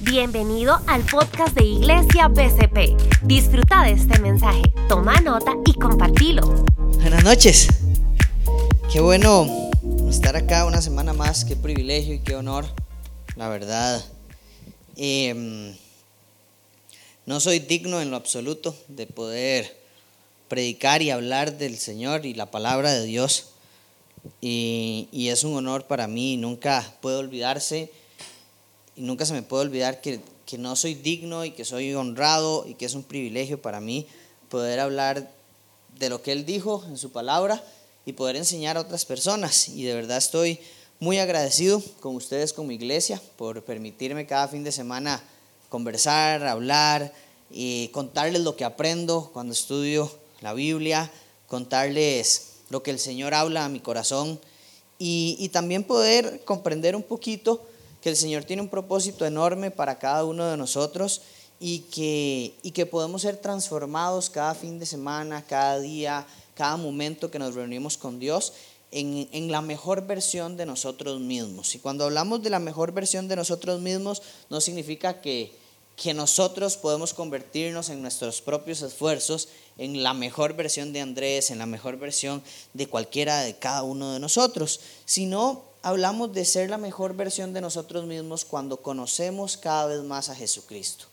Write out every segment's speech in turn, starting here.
Bienvenido al podcast de Iglesia BCP. Disfruta de este mensaje, toma nota y compartilo. Buenas noches. Qué bueno estar acá una semana más. Qué privilegio y qué honor, la verdad. Em, no soy digno en lo absoluto de poder predicar y hablar del Señor y la palabra de Dios. Y, y es un honor para mí. Nunca puedo olvidarse y nunca se me puede olvidar que, que no soy digno y que soy honrado y que es un privilegio para mí poder hablar de lo que Él dijo en su palabra y poder enseñar a otras personas. Y de verdad estoy muy agradecido con ustedes, con mi iglesia, por permitirme cada fin de semana conversar, hablar y contarles lo que aprendo cuando estudio la Biblia, contarles lo que el Señor habla a mi corazón y, y también poder comprender un poquito que el Señor tiene un propósito enorme para cada uno de nosotros y que, y que podemos ser transformados cada fin de semana, cada día, cada momento que nos reunimos con Dios en, en, la mejor versión de nosotros mismos. Y cuando hablamos de la mejor versión de nosotros mismos, no significa que, que nosotros podemos convertirnos en nuestros propios esfuerzos en la mejor versión de Andrés, en la mejor versión de cualquiera de cada uno de nosotros, sino hablamos de ser la mejor versión de nosotros mismos cuando conocemos cada vez más a Jesucristo.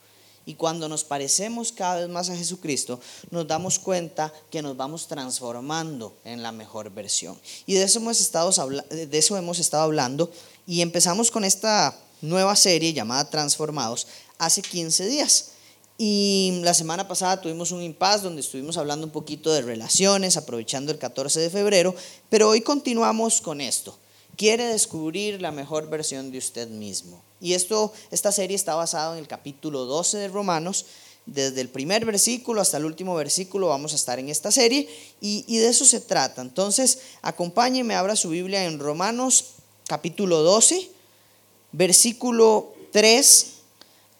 Y cuando nos parecemos cada vez más a Jesucristo, nos damos cuenta que nos vamos transformando en la mejor versión. Y de eso hemos estado, de eso hemos estado hablando y empezamos con esta nueva serie llamada Transformados hace 15 días. Y la semana pasada tuvimos un impasse donde estuvimos hablando un poquito de relaciones, aprovechando el 14 de febrero, pero hoy continuamos con esto quiere descubrir la mejor versión de usted mismo. Y esto, esta serie está basada en el capítulo 12 de Romanos. Desde el primer versículo hasta el último versículo vamos a estar en esta serie y, y de eso se trata. Entonces, acompáñeme, abra su Biblia en Romanos capítulo 12, versículo 3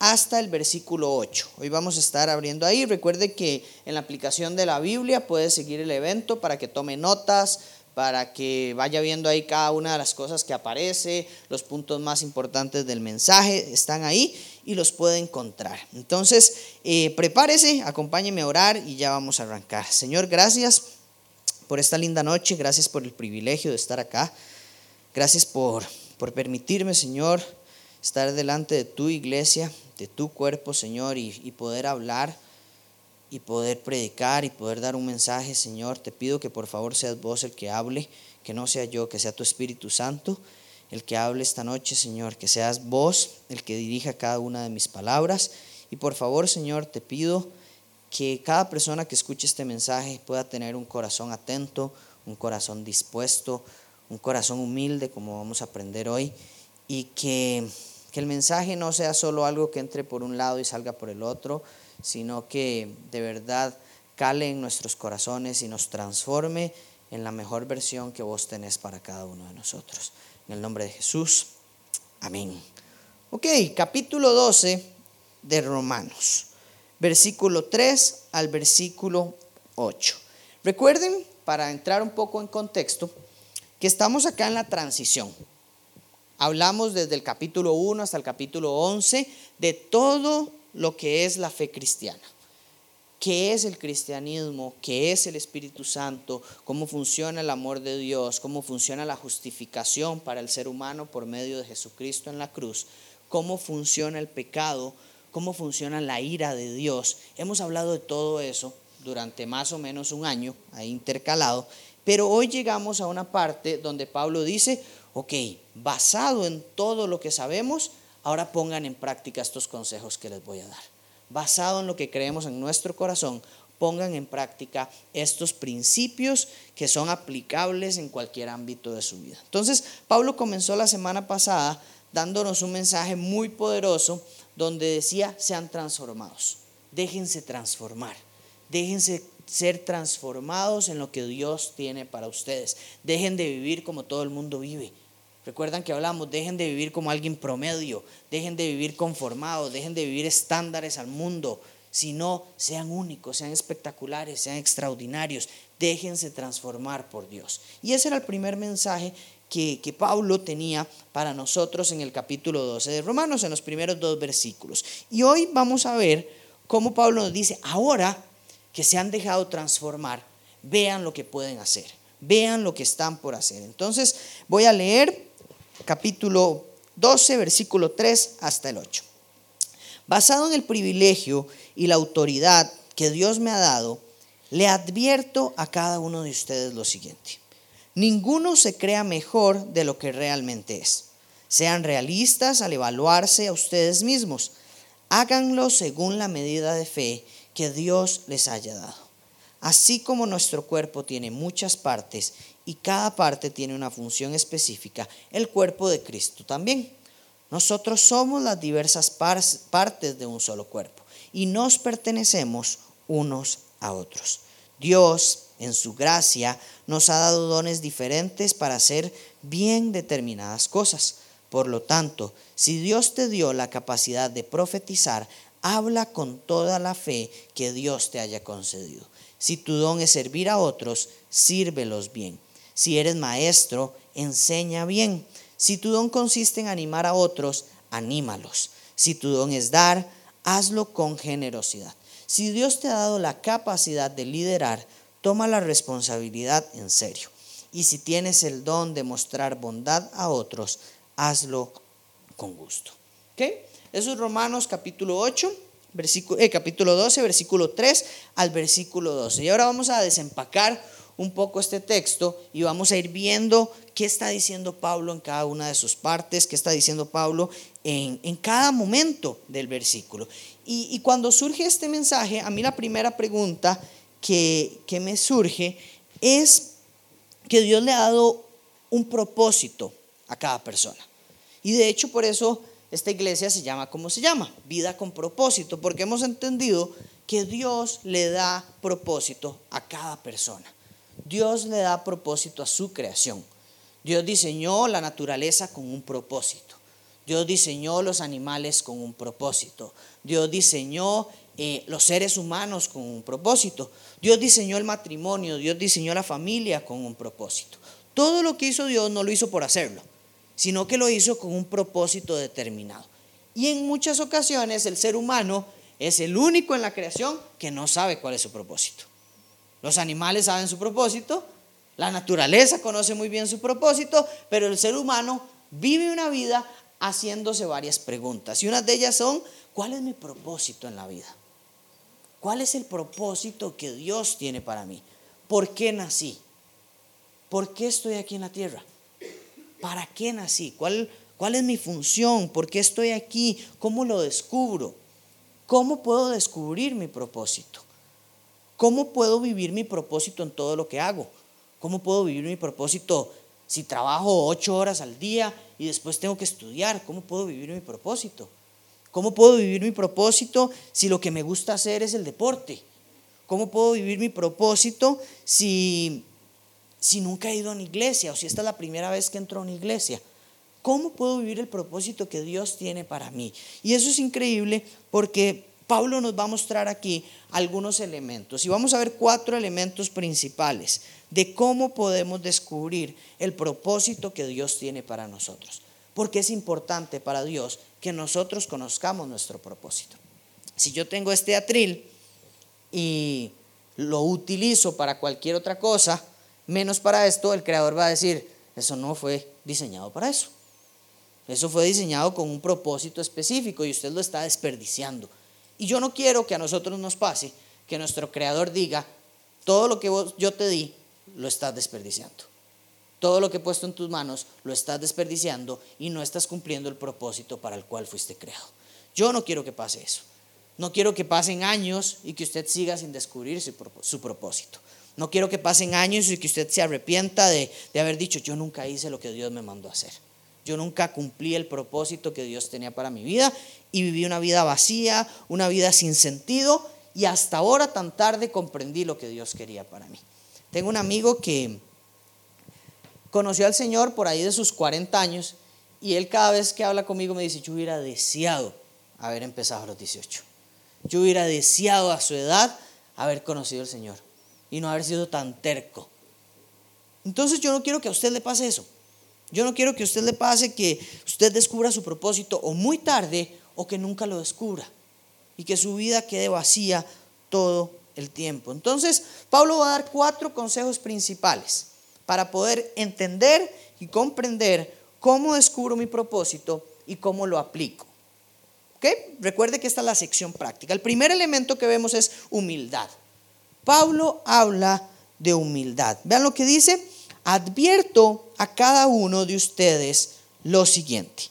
hasta el versículo 8. Hoy vamos a estar abriendo ahí. Recuerde que en la aplicación de la Biblia puede seguir el evento para que tome notas, para que vaya viendo ahí cada una de las cosas que aparece, los puntos más importantes del mensaje están ahí y los puede encontrar. Entonces, eh, prepárese, acompáñeme a orar y ya vamos a arrancar. Señor, gracias por esta linda noche, gracias por el privilegio de estar acá, gracias por, por permitirme, Señor, estar delante de tu iglesia, de tu cuerpo, Señor, y, y poder hablar y poder predicar y poder dar un mensaje, Señor. Te pido que por favor seas vos el que hable, que no sea yo, que sea tu Espíritu Santo el que hable esta noche, Señor, que seas vos el que dirija cada una de mis palabras. Y por favor, Señor, te pido que cada persona que escuche este mensaje pueda tener un corazón atento, un corazón dispuesto, un corazón humilde, como vamos a aprender hoy, y que, que el mensaje no sea solo algo que entre por un lado y salga por el otro, sino que de verdad cale en nuestros corazones y nos transforme en la mejor versión que vos tenés para cada uno de nosotros. En el nombre de Jesús, amén. Ok, capítulo 12 de Romanos, versículo 3 al versículo 8. Recuerden, para entrar un poco en contexto, que estamos acá en la transición. Hablamos desde el capítulo 1 hasta el capítulo 11 de todo lo que es la fe cristiana. ¿Qué es el cristianismo? ¿Qué es el Espíritu Santo? ¿Cómo funciona el amor de Dios? ¿Cómo funciona la justificación para el ser humano por medio de Jesucristo en la cruz? ¿Cómo funciona el pecado? ¿Cómo funciona la ira de Dios? Hemos hablado de todo eso durante más o menos un año, ahí intercalado, pero hoy llegamos a una parte donde Pablo dice, ok, basado en todo lo que sabemos, ahora pongan en práctica estos consejos que les voy a dar. Basado en lo que creemos en nuestro corazón, pongan en práctica estos principios que son aplicables en cualquier ámbito de su vida. Entonces, Pablo comenzó la semana pasada dándonos un mensaje muy poderoso donde decía, sean transformados, déjense transformar, déjense ser transformados en lo que Dios tiene para ustedes, dejen de vivir como todo el mundo vive Recuerdan que hablamos, dejen de vivir como alguien promedio, dejen de vivir conformados, dejen de vivir estándares al mundo, sino sean únicos, sean espectaculares, sean extraordinarios, déjense transformar por Dios. Y ese era el primer mensaje que, que, Pablo tenía para nosotros en el capítulo 12 de Romanos, en los primeros dos versículos. Y hoy vamos a ver cómo Pablo nos dice, ahora que se han dejado transformar, vean lo que pueden hacer, vean lo que están por hacer. Entonces voy a leer capítulo 12, versículo 3 hasta el 8. Basado en el privilegio y la autoridad que Dios me ha dado, le advierto a cada uno de ustedes lo siguiente. Ninguno se crea mejor de lo que realmente es. Sean realistas al evaluarse a ustedes mismos. Háganlo según la medida de fe que Dios les haya dado. Así como nuestro cuerpo tiene muchas partes y cada parte tiene una función específica, el cuerpo de Cristo también. Nosotros somos las diversas partes de un solo cuerpo y nos pertenecemos unos a otros. Dios, en su gracia, nos ha dado dones diferentes para hacer bien determinadas cosas. Por lo tanto, si Dios te dio la capacidad de profetizar, habla con toda la fe que Dios te haya concedido. Si tu don es servir a otros, sírvelos bien. Si eres maestro, enseña bien. Si tu don consiste en animar a otros, anímalos. Si tu don es dar, hazlo con generosidad. Si Dios te ha dado la capacidad de liderar, toma la responsabilidad en serio. Y si tienes el don de mostrar bondad a otros, hazlo con gusto. ¿Okay? Eso es Romanos capítulo 8, versículo, eh, capítulo 12, versículo 3 al versículo 12. Y ahora vamos a desempacar un poco este texto y vamos a ir viendo qué está diciendo Pablo en cada una de sus partes, qué está diciendo Pablo en, en cada momento del versículo. Y, y, cuando surge este mensaje, a mí la primera pregunta que, que me surge es que Dios le ha dado un propósito a cada persona. Y de hecho por eso esta iglesia se llama como se llama, vida con propósito, porque hemos entendido que Dios le da propósito a cada persona. Dios le da propósito a su creación. Dios diseñó la naturaleza con un propósito. Dios diseñó los animales con un propósito. Dios diseñó eh, los seres humanos con un propósito. Dios diseñó el matrimonio. Dios diseñó la familia con un propósito. Todo lo que hizo Dios no lo hizo por hacerlo, sino que lo hizo con un propósito determinado. Y en muchas ocasiones el ser humano es el único en la creación que no sabe cuál es su propósito. Los animales saben su propósito, la naturaleza conoce muy bien su propósito, pero el ser humano vive una vida haciéndose varias preguntas. Y una de ellas son, ¿cuál es mi propósito en la vida? ¿Cuál es el propósito que Dios tiene para mí? ¿Por qué nací? ¿Por qué estoy aquí en la tierra? ¿Para qué nací? ¿Cuál, cuál es mi función? ¿Por qué estoy aquí? ¿Cómo lo descubro? ¿Cómo puedo descubrir mi propósito? ¿Cómo puedo vivir mi propósito en todo lo que hago? ¿Cómo puedo vivir mi propósito si trabajo ocho horas al día y después tengo que estudiar? ¿Cómo puedo vivir mi propósito? ¿Cómo puedo vivir mi propósito si lo que me gusta hacer es el deporte? ¿Cómo puedo vivir mi propósito si, si nunca he ido a una iglesia o si esta es la primera vez que entro a una iglesia? ¿Cómo puedo vivir el propósito que Dios tiene para mí? Y eso es increíble porque Pablo nos va a mostrar aquí algunos elementos y vamos a ver cuatro elementos principales de cómo podemos descubrir el propósito que Dios tiene para nosotros. Porque es importante para Dios que nosotros conozcamos nuestro propósito. Si yo tengo este atril y lo utilizo para cualquier otra cosa, menos para esto, el creador va a decir, eso no fue diseñado para eso. Eso fue diseñado con un propósito específico y usted lo está desperdiciando. Y yo no quiero que a nosotros nos pase que nuestro creador diga, todo lo que yo te di, lo estás desperdiciando. Todo lo que he puesto en tus manos, lo estás desperdiciando y no estás cumpliendo el propósito para el cual fuiste creado. Yo no quiero que pase eso. No quiero que pasen años y que usted siga sin descubrir su, propósito. No quiero que pasen años y que usted se arrepienta de, de haber dicho, yo nunca hice lo que Dios me mandó a hacer. Yo nunca cumplí el propósito que Dios tenía para mi vida y viví una vida vacía, una vida sin sentido y hasta ahora tan tarde comprendí lo que Dios quería para mí. Tengo un amigo que conoció al Señor por ahí de sus 40 años y él cada vez que habla conmigo me dice, yo hubiera deseado haber empezado a los 18. Yo hubiera deseado a su edad haber conocido al Señor y no haber sido tan terco. Entonces yo no quiero que a usted le pase eso. Yo no quiero que a usted le pase que usted descubra su propósito o muy tarde o que nunca lo descubra y que su vida quede vacía todo el tiempo. Entonces, Pablo va a dar cuatro consejos principales para poder entender y comprender cómo descubro mi propósito y cómo lo aplico. Recuerde que esta es la sección práctica. El primer elemento que vemos es humildad. Pablo habla de humildad. Vean lo que dice. Advierto a cada uno de ustedes lo siguiente.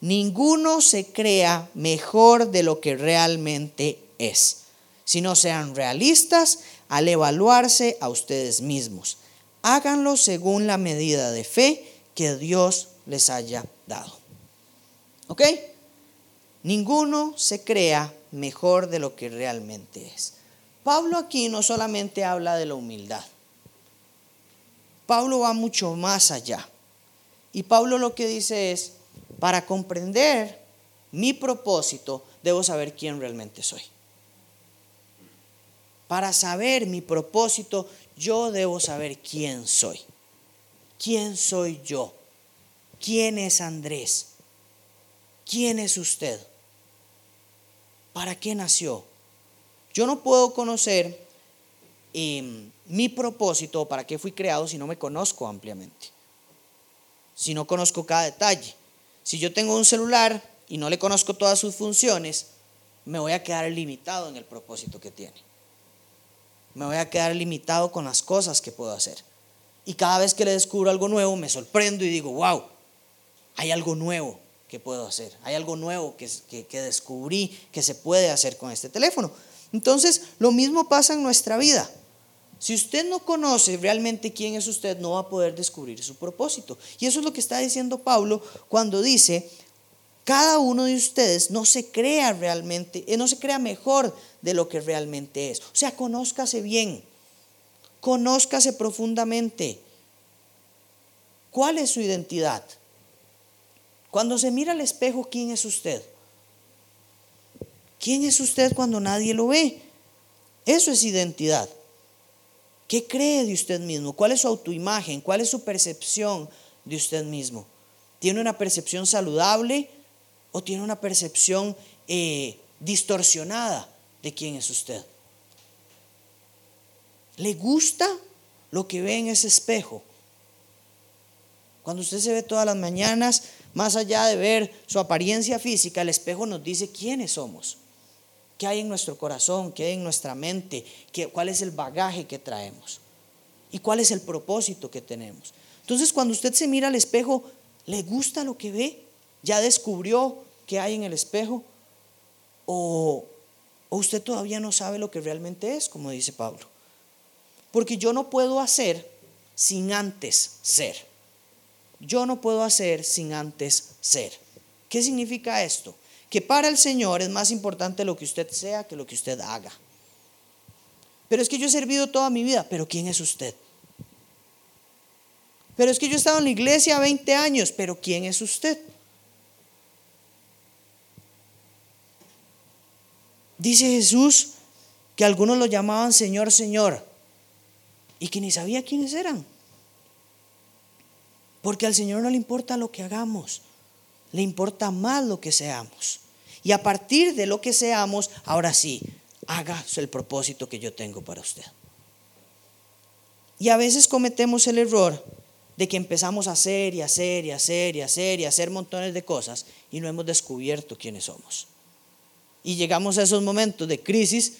Ninguno se crea mejor de lo que realmente es, sino sean realistas al evaluarse a ustedes mismos. Háganlo según la medida de fe que Dios les haya dado. ¿Ok? Ninguno se crea mejor de lo que realmente es. Pablo aquí no solamente habla de la humildad. Pablo va mucho más allá. Y Pablo lo que dice es, para comprender mi propósito, debo saber quién realmente soy. Para saber mi propósito, yo debo saber quién soy. ¿Quién soy yo? ¿Quién es Andrés? ¿Quién es usted? ¿Para qué nació? Yo no puedo conocer em, mi propósito para qué fui creado si no me conozco ampliamente. Si no conozco cada detalle. Si yo tengo un celular y no le conozco todas sus funciones, me voy a quedar limitado en el propósito que tiene. Me voy a quedar limitado con las cosas que puedo hacer. Y cada vez que le descubro algo nuevo, me sorprendo y digo, wow, hay algo nuevo que puedo hacer, hay algo nuevo que, que, descubrí que se puede hacer con este teléfono. Entonces, lo mismo pasa en nuestra vida. Si usted no conoce realmente quién es usted, no va a poder descubrir su propósito. Y eso es lo que está diciendo Pablo cuando dice, cada uno de ustedes no se crea realmente, eh, no se crea mejor de lo que realmente es. O sea, conózcase bien, conózcase profundamente. ¿Cuál es su identidad? Cuando se mira al espejo, ¿quién es usted? ¿Quién es usted cuando nadie lo ve? Eso es identidad. ¿Qué cree de usted mismo? ¿Cuál es su autoimagen? ¿Cuál es su percepción de usted mismo? ¿Tiene una percepción saludable o tiene una percepción eh, distorsionada de quién es usted? ¿Le gusta lo que ve en ese espejo? Cuando usted se ve todas las mañanas, más allá de ver su apariencia física, el espejo nos dice quiénes somos, qué hay en nuestro corazón, qué hay en nuestra mente, qué, cuál es el bagaje que traemos y cuál es el propósito que tenemos. Entonces, cuando usted se mira al espejo, ¿le gusta lo que ve? ¿Ya descubrió qué hay en el espejo? ¿O, o usted todavía no sabe lo que realmente es, como dice Pablo? Porque yo no puedo hacer sin antes ser yo no puedo hacer sin antes ser. ¿Qué significa esto? Que para el Señor es más importante lo que usted sea que lo que usted haga. Pero es que yo he servido toda mi vida, pero ¿quién es usted? Pero es que yo he estado en la iglesia 20 años, pero ¿quién es usted? Dice Jesús que algunos lo llamaban Señor, Señor, y que ni sabía quiénes eran. Porque al Señor no le importa lo que hagamos, le importa más lo que seamos. Y a partir de lo que seamos, ahora sí, haga el propósito que yo tengo para usted. Y a veces cometemos el error de que empezamos a hacer y hacer y hacer y hacer y hacer montones de cosas y no hemos descubierto quiénes somos. Y llegamos a esos momentos de crisis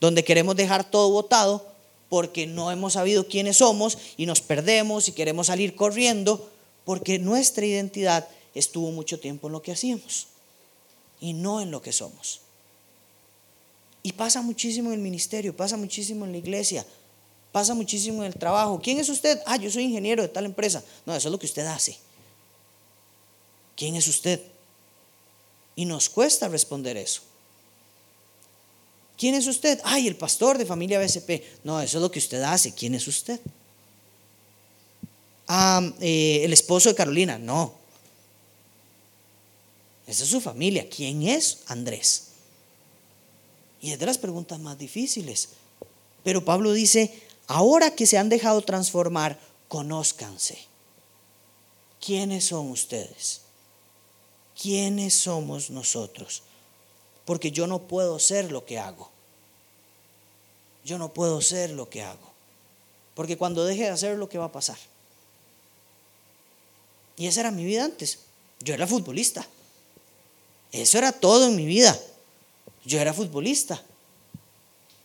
donde queremos dejar todo botado porque no hemos sabido quiénes somos y nos perdemos y queremos salir corriendo porque nuestra identidad estuvo mucho tiempo en lo que hacíamos y no en lo que somos. Y pasa muchísimo en el ministerio, pasa muchísimo en la iglesia, pasa muchísimo en el trabajo. ¿Quién es usted? Ah, yo soy ingeniero de tal empresa. No, eso es lo que usted hace. ¿Quién es usted? Y nos cuesta responder eso. ¿Quién es usted? Ay, el pastor de familia BSP. No, eso es lo que usted hace. ¿Quién es usted? Ah, eh, el esposo de Carolina. No. Esa es su familia. ¿Quién es Andrés? Y es de las preguntas más difíciles. Pero Pablo dice, ahora que se han dejado transformar, conózcanse. ¿quiénes son ustedes? ¿Quiénes somos nosotros? Porque yo no puedo ser lo que hago. Yo no puedo ser lo que hago. Porque cuando deje de hacer lo que va a pasar. Y esa era mi vida antes. Yo era futbolista. Eso era todo en mi vida. Yo era futbolista.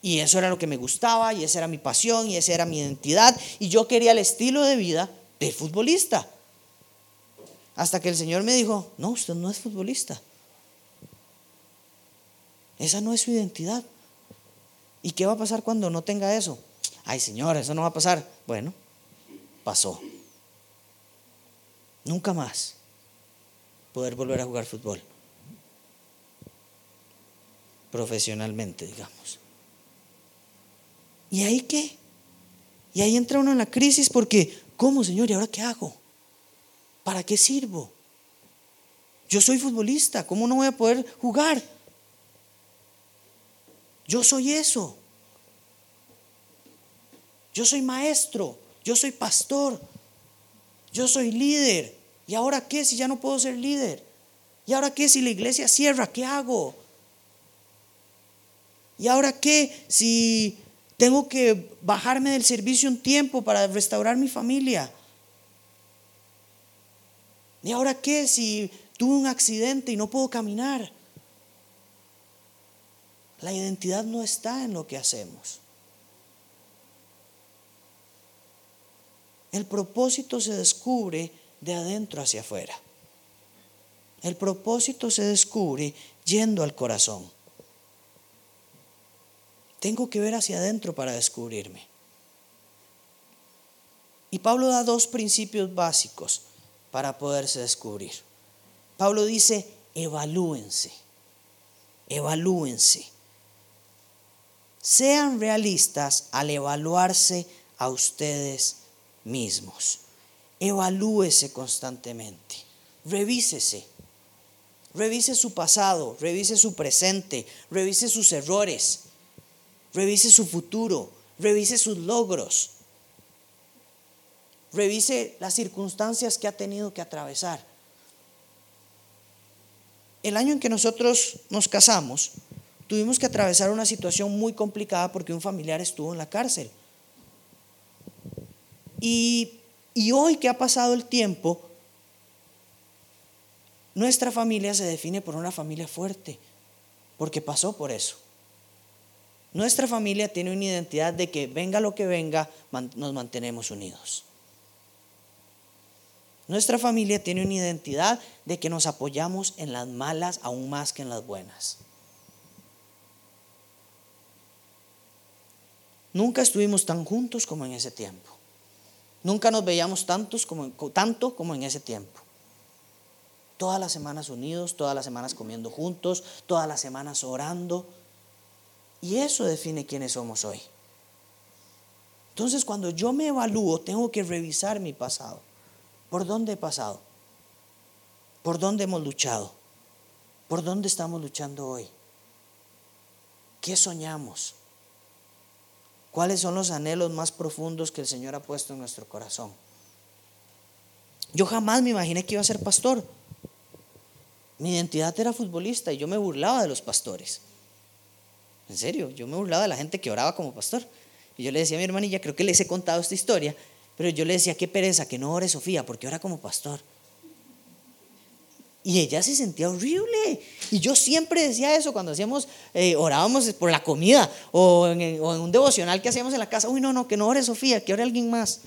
Y eso era lo que me gustaba, y esa era mi pasión, y esa era mi identidad. Y yo quería el estilo de vida de futbolista. Hasta que el Señor me dijo, no, usted no es futbolista. Esa no es su identidad. ¿Y qué va a pasar cuando no tenga eso? Ay, Señor, eso no va a pasar. Bueno, pasó. Nunca más poder volver a jugar fútbol. Profesionalmente, digamos. ¿Y ahí qué? Y ahí entra uno en la crisis porque, ¿cómo, Señor? ¿Y ahora qué hago? ¿Para qué sirvo? Yo soy futbolista, ¿cómo no voy a poder jugar? Yo soy eso. Yo soy maestro, yo soy pastor, yo soy líder. ¿Y ahora qué si ya no puedo ser líder? ¿Y ahora qué si la iglesia cierra? ¿Qué hago? ¿Y ahora qué si tengo que bajarme del servicio un tiempo para restaurar mi familia? ¿Y ahora qué si tuve un accidente y no puedo caminar? La identidad no está en lo que hacemos. El propósito se descubre de adentro hacia afuera. El propósito se descubre yendo al corazón. Tengo que ver hacia adentro para descubrirme. Y Pablo da dos principios básicos para poderse descubrir. Pablo dice, evalúense, evalúense. Sean realistas al evaluarse a ustedes mismos. Evalúese constantemente. Revísese. Revise su pasado, revise su presente, revise sus errores, revise su futuro, revise sus logros, revise las circunstancias que ha tenido que atravesar. El año en que nosotros nos casamos, tuvimos que atravesar una situación muy complicada porque un familiar estuvo en la cárcel. Y, hoy que ha pasado el tiempo, nuestra familia se define por una familia fuerte, porque pasó por eso. Nuestra familia tiene una identidad de que venga lo que venga, nos mantenemos unidos. Nuestra familia tiene una identidad de que nos apoyamos en las malas aún más que en las buenas. Nunca estuvimos tan juntos como en ese tiempo. Nunca nos veíamos tantos como, tanto como en ese tiempo. Todas las semanas unidos, todas las semanas comiendo juntos, todas las semanas orando. Y eso define quiénes somos hoy. Entonces cuando yo me evalúo, tengo que revisar mi pasado. ¿Por dónde he pasado? ¿Por dónde hemos luchado? ¿Por dónde estamos luchando hoy? ¿Qué soñamos? ¿Cuáles son los anhelos más profundos que el Señor ha puesto en nuestro corazón? Yo jamás me imaginé que iba a ser pastor. Mi identidad era futbolista y yo me burlaba de los pastores. En serio, yo me burlaba de la gente que oraba como pastor. Y yo le decía a mi hermanilla, creo que les he contado esta historia, pero yo le decía, qué pereza, que no ore Sofía, porque ora como pastor. Y ella se sentía horrible. Y yo siempre decía eso cuando hacíamos, eh, orábamos por la comida o en, un devocional que hacíamos en la casa. Uy, no, no, que no ore Sofía, que ore alguien más.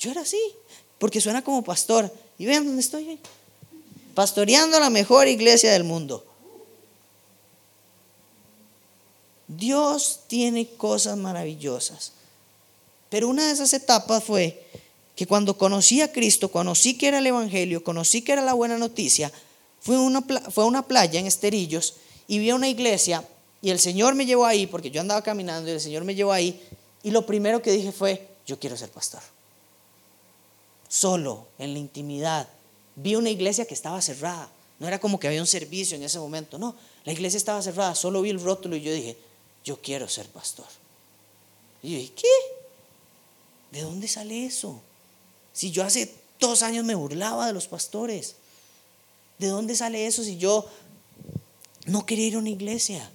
Yo era así, porque suena como pastor. Y vean dónde estoy. Pastoreando la mejor iglesia del mundo. Dios tiene cosas maravillosas. Pero una de esas etapas fue que cuando conocí a Cristo, conocí que era el Evangelio, conocí que era la buena noticia, fui a una, fue a una playa en Esterillos y vi a una iglesia y el Señor me llevó ahí, porque yo andaba caminando y el Señor me llevó ahí, y lo primero que dije fue, yo quiero ser pastor. Solo, en la intimidad, vi una iglesia que estaba cerrada. No era como que había un servicio en ese momento, no, la iglesia estaba cerrada, solo vi el rótulo y yo dije, yo quiero ser pastor. Y yo ¿qué? ¿De dónde sale eso? Si yo hace dos años me burlaba de los pastores. ¿De dónde sale eso si yo no quería ir a una iglesia?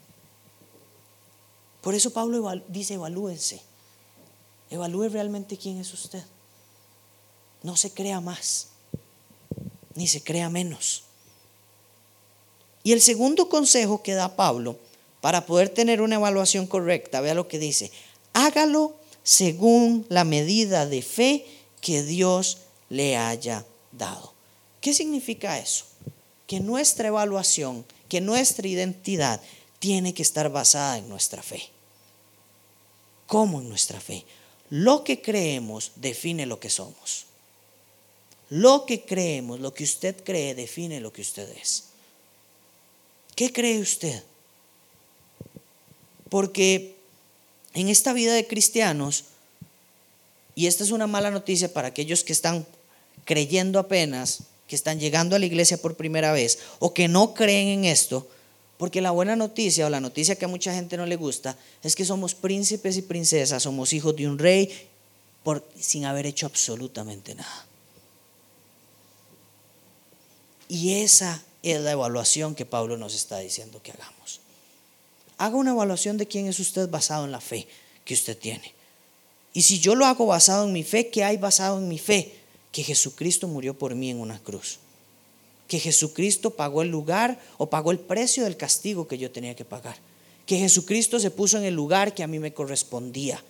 Por eso Pablo dice, evalúense. Evalúe realmente quién es usted. No se crea más, ni se crea menos. Y el segundo consejo que da Pablo para poder tener una evaluación correcta, vea lo que dice, hágalo según la medida de fe que Dios le haya dado. ¿Qué significa eso? Que nuestra evaluación, que nuestra identidad tiene que estar basada en nuestra fe. ¿Cómo en nuestra fe? Lo que creemos define lo que somos. Lo que creemos, lo que usted cree, define lo que usted es. ¿Qué cree usted? Porque en esta vida de cristianos, y esta es una mala noticia para aquellos que están creyendo apenas, que están llegando a la iglesia por primera vez, o que no creen en esto, porque la buena noticia o la noticia que a mucha gente no le gusta es que somos príncipes y princesas, somos hijos de un rey sin haber hecho absolutamente nada. Y esa es la evaluación que Pablo nos está diciendo que hagamos. Haga una evaluación de quién es usted basado en la fe que usted tiene. Y si yo lo hago basado en mi fe, ¿qué hay basado en mi fe? Que Jesucristo murió por mí en una cruz. Que Jesucristo pagó el lugar o pagó el precio del castigo que yo tenía que pagar. Que Jesucristo se puso en el lugar que a mí me correspondía.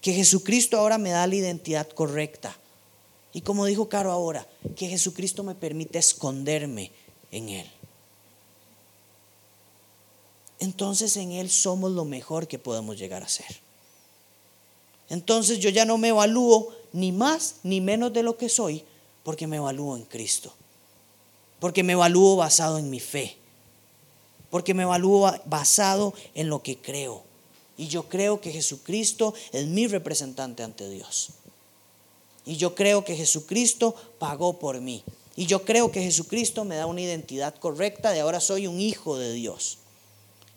Que Jesucristo ahora me da la identidad correcta. Y como dijo Caro ahora, que Jesucristo me permite esconderme en Él. Entonces en Él somos lo mejor que podemos llegar a ser. Entonces yo ya no me evalúo ni más ni menos de lo que soy, porque me evalúo en Cristo. Porque me evalúo basado en mi fe. Porque me evalúo basado en lo que creo. Y yo creo que Jesucristo es mi representante ante Dios. Y yo creo que Jesucristo pagó por mí. Y yo creo que Jesucristo me da una identidad correcta de ahora soy un hijo de Dios.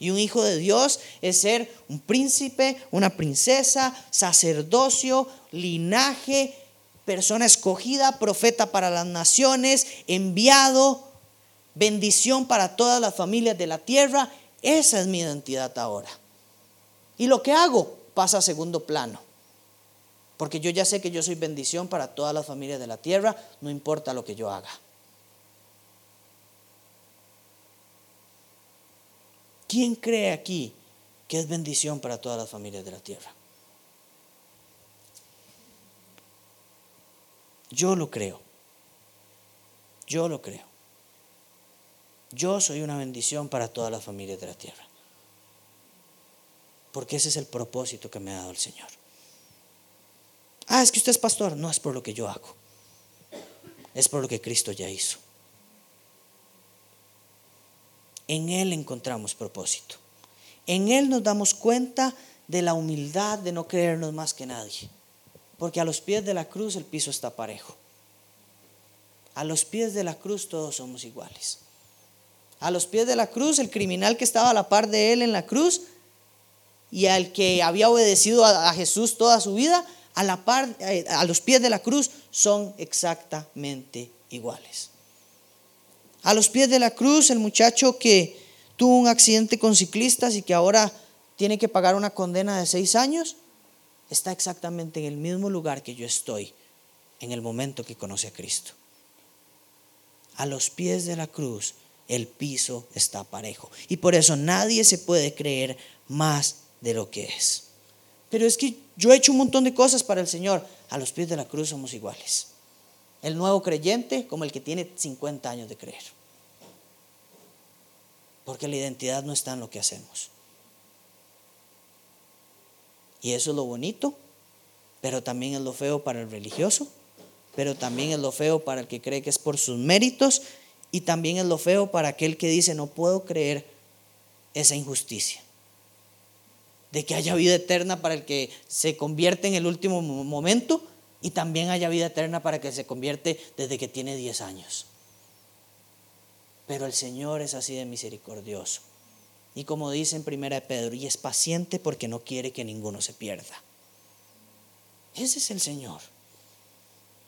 Y un hijo de Dios es ser un príncipe, una princesa, sacerdocio, linaje, persona escogida, profeta para las naciones, enviado, bendición para todas las familias de la tierra. Esa es mi identidad ahora. Y lo que hago pasa a segundo plano. Porque yo ya sé que yo soy bendición para todas las familias de la tierra, no importa lo que yo haga. ¿Quién cree aquí que es bendición para todas las familias de la tierra? Yo lo creo. Yo lo creo. Yo soy una bendición para todas las familias de la tierra. Porque ese es el propósito que me ha dado el Señor. Ah, es que usted es pastor. No es por lo que yo hago. Es por lo que Cristo ya hizo. En Él encontramos propósito. En Él nos damos cuenta de la humildad de no creernos más que nadie. Porque a los pies de la cruz el piso está parejo. A los pies de la cruz todos somos iguales. A los pies de la cruz el criminal que estaba a la par de Él en la cruz y al que había obedecido a, Jesús toda su vida, a, la par, eh, a los pies de la cruz son exactamente iguales. A los pies de la cruz, el muchacho que tuvo un accidente con ciclistas y que ahora tiene que pagar una condena de seis años, está exactamente en el mismo lugar que yo estoy en el momento que conoce a Cristo. A los pies de la cruz, el piso está parejo. Y por eso nadie se puede creer más de lo que es. Pero es que yo he hecho un montón de cosas para el Señor. A los pies de la cruz somos iguales. El nuevo creyente como el que tiene 50 años de creer. Porque la identidad no está en lo que hacemos. Y eso es lo bonito, pero también es lo feo para el religioso, pero también es lo feo para el que cree que es por sus méritos y también es lo feo para aquel que dice no puedo creer esa injusticia de que haya vida eterna para el que se convierte en el último momento y también haya vida eterna para que se convierte desde que tiene 10 años. Pero el Señor es así de misericordioso. Y como dice en primera de Pedro, y es paciente porque no quiere que ninguno se pierda. Ese es el Señor.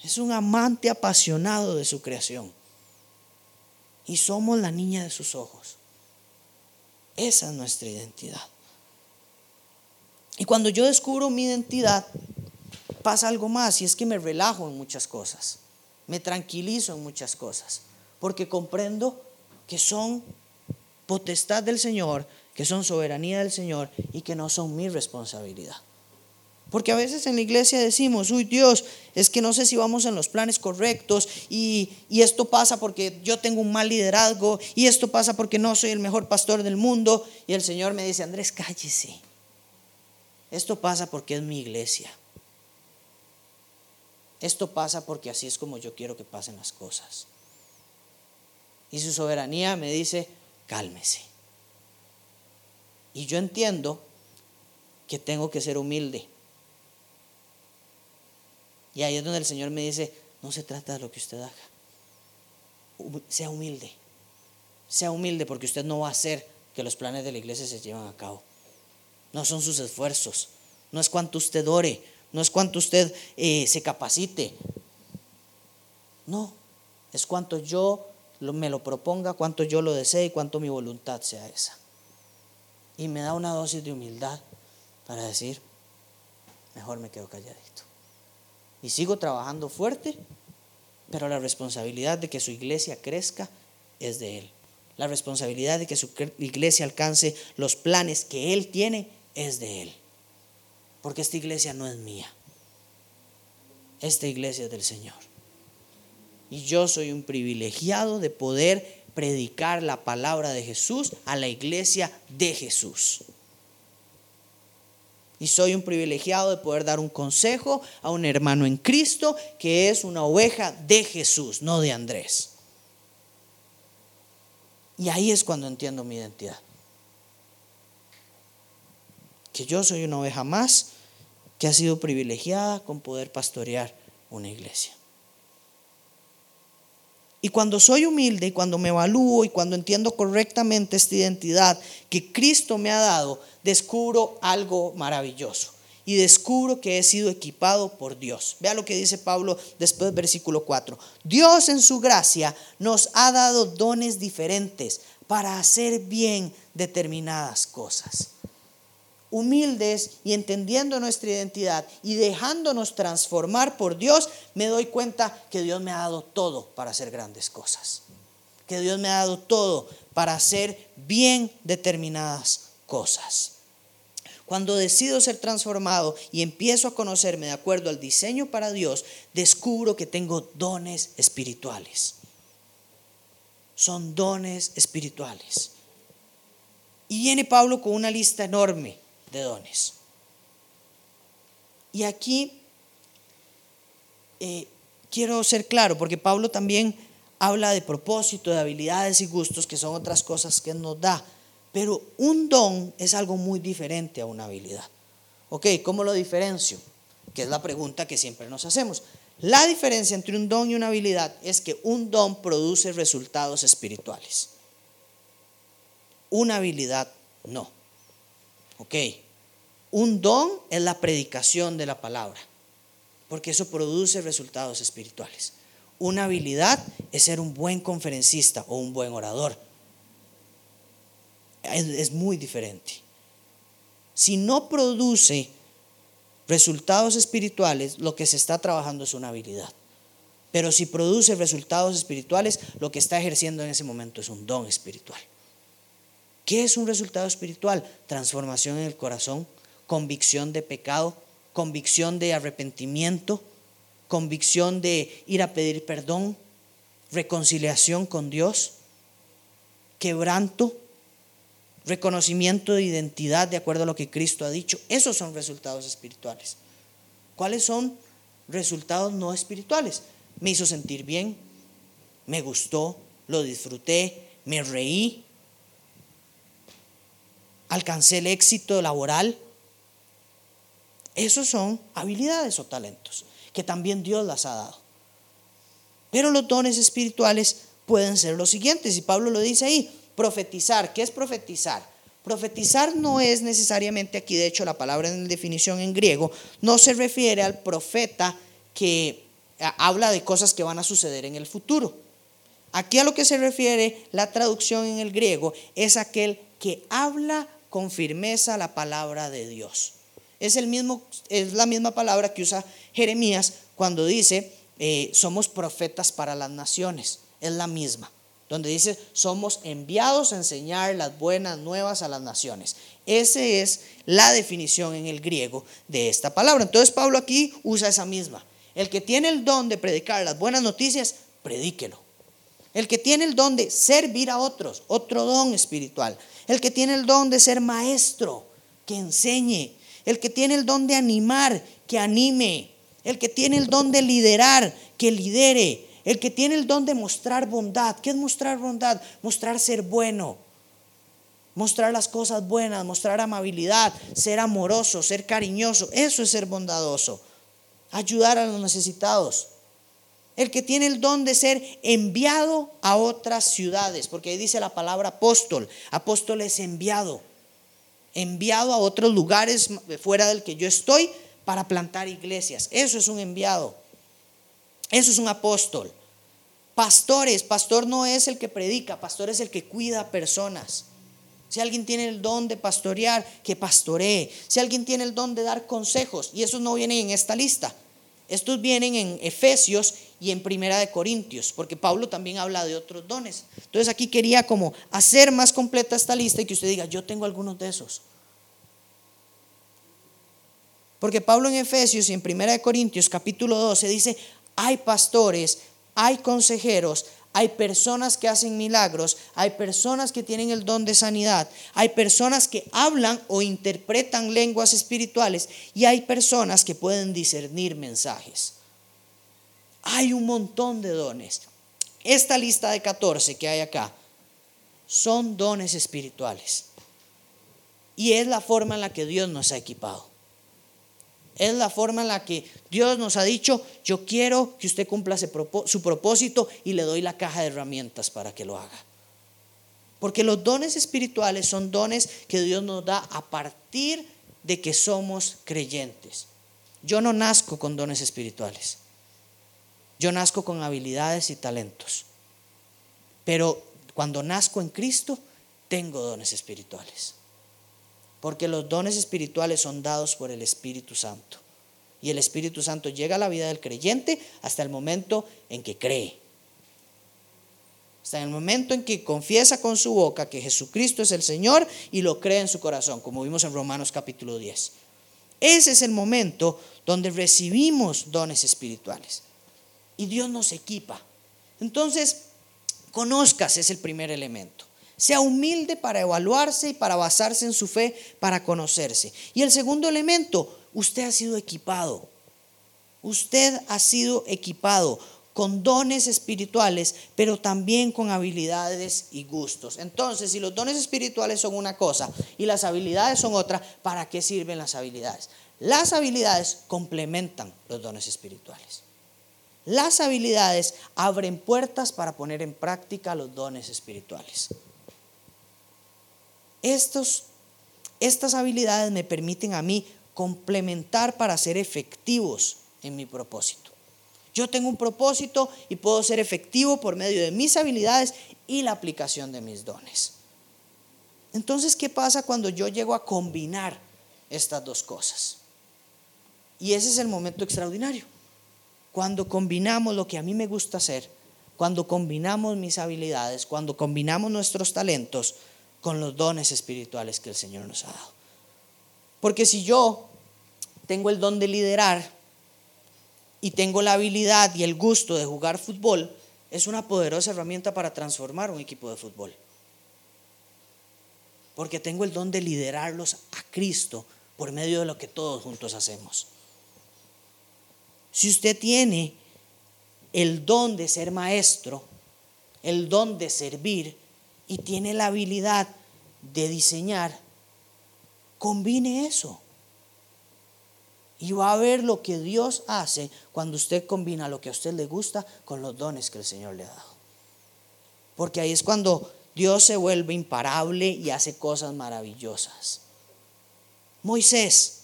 Es un amante apasionado de su creación. Y somos la niña de sus ojos. Esa es nuestra identidad. Y cuando yo descubro mi identidad, pasa algo más y es que me relajo en muchas cosas. Me tranquilizo en muchas cosas. Porque comprendo que son potestad del Señor, que son soberanía del Señor y que no son mi responsabilidad. Porque a veces en la iglesia decimos, uy Dios, es que no sé si vamos en los planes correctos y, y, esto pasa porque yo tengo un mal liderazgo y esto pasa porque no soy el mejor pastor del mundo. Y el Señor me dice, Andrés, cállese. Esto pasa porque es mi iglesia. Esto pasa porque así es como yo quiero que pasen las cosas. Y su soberanía me dice, cálmese. Y yo entiendo que tengo que ser humilde. Y ahí es donde el Señor me dice, no se trata de lo que usted haga. Sea humilde. Sea humilde porque usted no va a hacer que los planes de la iglesia se lleven a cabo. No son sus esfuerzos. No es cuanto usted ore. No es cuanto usted eh, se capacite. No. Es cuanto yo me lo proponga, cuanto yo lo desee y cuanto mi voluntad sea esa. Y me da una dosis de humildad para decir, mejor me quedo calladito. Y sigo trabajando fuerte, pero la responsabilidad de que su iglesia crezca es de Él. La responsabilidad de que su iglesia alcance los planes que Él tiene es de Él. Porque esta iglesia no es mía. Esta iglesia es del Señor. Y yo soy un privilegiado de poder predicar la palabra de Jesús a la iglesia de Jesús. Y soy un privilegiado de poder dar un consejo a un hermano en Cristo que es una oveja de Jesús, no de Andrés. Y ahí es cuando entiendo mi identidad. Que yo soy una oveja más que ha sido privilegiada con poder pastorear una iglesia. Y cuando soy humilde y cuando me evalúo y cuando entiendo correctamente esta identidad que Cristo me ha dado, descubro algo maravilloso. Y descubro que he sido equipado por Dios. Vea lo que dice Pablo después del versículo 4. Dios en su gracia nos ha dado dones diferentes para hacer bien determinadas cosas humildes y entendiendo nuestra identidad y dejándonos transformar por Dios, me doy cuenta que Dios me ha dado todo para hacer grandes cosas. Que Dios me ha dado todo para hacer bien determinadas cosas. Cuando decido ser transformado y empiezo a conocerme de acuerdo al diseño para Dios, descubro que tengo dones espirituales. Son dones espirituales. Y viene Pablo con una lista enorme de dones. Y aquí eh, quiero ser claro, porque Pablo también habla de propósito, de habilidades y gustos, que son otras cosas que nos da. Pero un don es algo muy diferente a una habilidad. ¿Ok? ¿Cómo lo diferencio? Que es la pregunta que siempre nos hacemos. La diferencia entre un don y una habilidad es que un don produce resultados espirituales. Una habilidad no. ¿Ok? Un don es la predicación de la palabra, porque eso produce resultados espirituales. Una habilidad es ser un buen conferencista o un buen orador. Es, muy diferente. Si no produce resultados espirituales, lo que se está trabajando es una habilidad. Pero si produce resultados espirituales, lo que está ejerciendo en ese momento es un don espiritual. ¿Qué es un resultado espiritual? Transformación en el corazón, convicción de pecado, convicción de arrepentimiento, convicción de ir a pedir perdón, reconciliación con Dios, quebranto, reconocimiento de identidad de acuerdo a lo que Cristo ha dicho. Esos son resultados espirituales. ¿Cuáles son resultados no espirituales? Me hizo sentir bien, me gustó, lo disfruté, me reí, alcancé el éxito laboral, esos son habilidades o talentos que también Dios las ha dado. Pero los dones espirituales pueden ser los siguientes, y Pablo lo dice ahí, profetizar. ¿Qué es profetizar? Profetizar no es necesariamente aquí, de hecho la palabra en definición en griego no se refiere al profeta que habla de cosas que van a suceder en el futuro. Aquí a lo que se refiere la traducción en el griego es aquel que habla con firmeza la palabra de Dios. Es, el mismo, es la misma palabra que usa Jeremías cuando dice, eh, somos profetas para las naciones. Es la misma donde dice, somos enviados a enseñar las buenas nuevas a las naciones. Esa es la definición en el griego de esta palabra. Entonces Pablo aquí usa esa misma. El que tiene el don de predicar las buenas noticias, predíquelo. El que tiene el don de servir a otros, otro don espiritual. El que tiene el don de ser maestro, que enseñe. El que tiene el don de animar, que anime. El que tiene el don de liderar, que lidere. El que tiene el don de mostrar bondad. ¿Qué es mostrar bondad? Mostrar ser bueno. Mostrar las cosas buenas, mostrar amabilidad, ser amoroso, ser cariñoso. Eso es ser bondadoso. Ayudar a los necesitados. El que tiene el don de ser enviado a otras ciudades, porque ahí dice la palabra apóstol. Apóstol es enviado. Enviado a otros lugares fuera del que yo estoy para plantar iglesias. Eso es un enviado. Eso es un apóstol. Pastores, pastor no es el que predica, pastor es el que cuida personas. Si alguien tiene el don de pastorear, que pastoree. Si alguien tiene el don de dar consejos, y esos no vienen en esta lista. Estos vienen en Efesios y en Primera de Corintios, porque Pablo también habla de otros dones. Entonces aquí quería como hacer más completa esta lista y que usted diga, yo tengo algunos de esos. Porque Pablo en Efesios y en Primera de Corintios capítulo 12 dice, hay pastores, hay consejeros, hay personas que hacen milagros, hay personas que tienen el don de sanidad, hay personas que hablan o interpretan lenguas espirituales y hay personas que pueden discernir mensajes. Hay un montón de dones. Esta lista de 14 que hay acá son dones espirituales. Y es la forma en la que Dios nos ha equipado. Es la forma en la que Dios nos ha dicho, yo quiero que usted cumpla su propósito y le doy la caja de herramientas para que lo haga. Porque los dones espirituales son dones que Dios nos da a partir de que somos creyentes. Yo no nazco con dones espirituales. Yo nazco con habilidades y talentos. Pero cuando nazco en Cristo, tengo dones espirituales porque los dones espirituales son dados por el Espíritu Santo. Y el Espíritu Santo llega a la vida del creyente hasta el momento en que cree. Hasta el momento en que confiesa con su boca que Jesucristo es el Señor y lo cree en su corazón, como vimos en Romanos capítulo 10. Ese es el momento donde recibimos dones espirituales. Y Dios nos equipa. Entonces, conozcas es el primer elemento. Sea humilde para evaluarse y para basarse en su fe, para conocerse. Y el segundo elemento, usted ha sido equipado. Usted ha sido equipado con dones espirituales, pero también con habilidades y gustos. Entonces, si los dones espirituales son una cosa y las habilidades son otra, ¿para qué sirven las habilidades? Las habilidades complementan los dones espirituales. Las habilidades abren puertas para poner en práctica los dones espirituales. Estos, estas habilidades me permiten a mí complementar para ser efectivos en mi propósito. Yo tengo un propósito y puedo ser efectivo por medio de mis habilidades y la aplicación de mis dones. Entonces, ¿qué pasa cuando yo llego a combinar estas dos cosas? Y ese es el momento extraordinario. Cuando combinamos lo que a mí me gusta hacer, cuando combinamos mis habilidades, cuando combinamos nuestros talentos, con los dones espirituales que el Señor nos ha dado. Porque si yo tengo el don de liderar y tengo la habilidad y el gusto de jugar fútbol, es una poderosa herramienta para transformar un equipo de fútbol. Porque tengo el don de liderarlos a Cristo por medio de lo que todos juntos hacemos. Si usted tiene el don de ser maestro, el don de servir, y tiene la habilidad de diseñar, combine eso. Y va a ver lo que Dios hace cuando usted combina lo que a usted le gusta con los dones que el Señor le ha dado. Porque ahí es cuando Dios se vuelve imparable y hace cosas maravillosas. Moisés.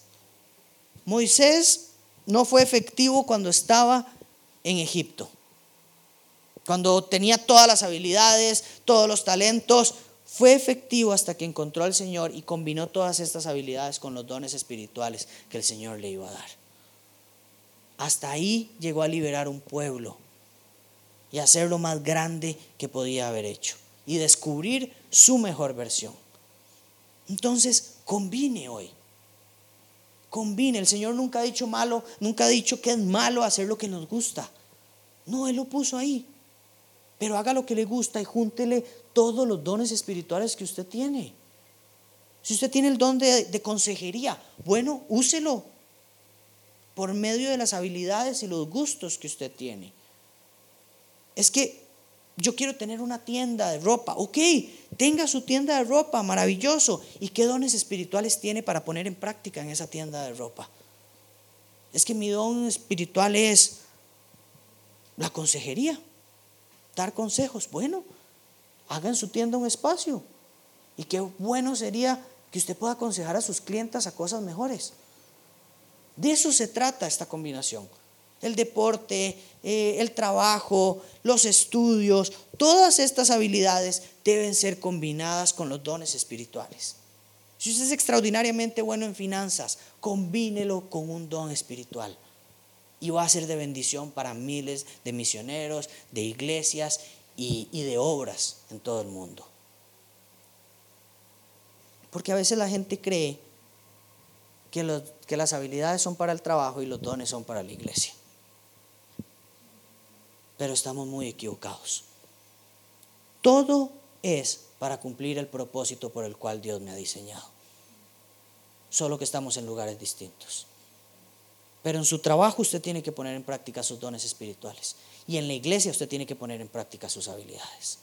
Moisés no fue efectivo cuando estaba en Egipto. Cuando tenía todas las habilidades, todos los talentos, fue efectivo hasta que encontró al Señor y combinó todas estas habilidades con los dones espirituales que el Señor le iba a dar. Hasta ahí llegó a liberar un pueblo y hacer lo más grande que podía haber hecho y descubrir su mejor versión. Entonces, combine hoy. Combine. El Señor nunca ha dicho malo, nunca ha dicho que es malo hacer lo que nos gusta. No, Él lo puso ahí. Pero haga lo que le gusta y júntele todos los dones espirituales que usted tiene. Si usted tiene el don de, consejería, bueno, úselo por medio de las habilidades y los gustos que usted tiene. Es que yo quiero tener una tienda de ropa. Ok, tenga su tienda de ropa, maravilloso. ¿Y qué dones espirituales tiene para poner en práctica en esa tienda de ropa? Es que mi don espiritual es la consejería, dar consejos. Bueno, hagan su tienda un espacio. Y qué bueno sería que usted pueda aconsejar a sus clientes a cosas mejores. De eso se trata esta combinación. El deporte, eh, el trabajo, los estudios, todas estas habilidades deben ser combinadas con los dones espirituales. Si usted es extraordinariamente bueno en finanzas, combínelo con un don espiritual. Y va a ser de bendición para miles de misioneros, de iglesias y, de obras en todo el mundo. Porque a veces la gente cree que, que las habilidades son para el trabajo y los dones son para la iglesia pero estamos muy equivocados. Todo es para cumplir el propósito por el cual Dios me ha diseñado. Solo que estamos en lugares distintos. Pero en su trabajo usted tiene que poner en práctica sus dones espirituales. Y en la iglesia usted tiene que poner en práctica sus habilidades.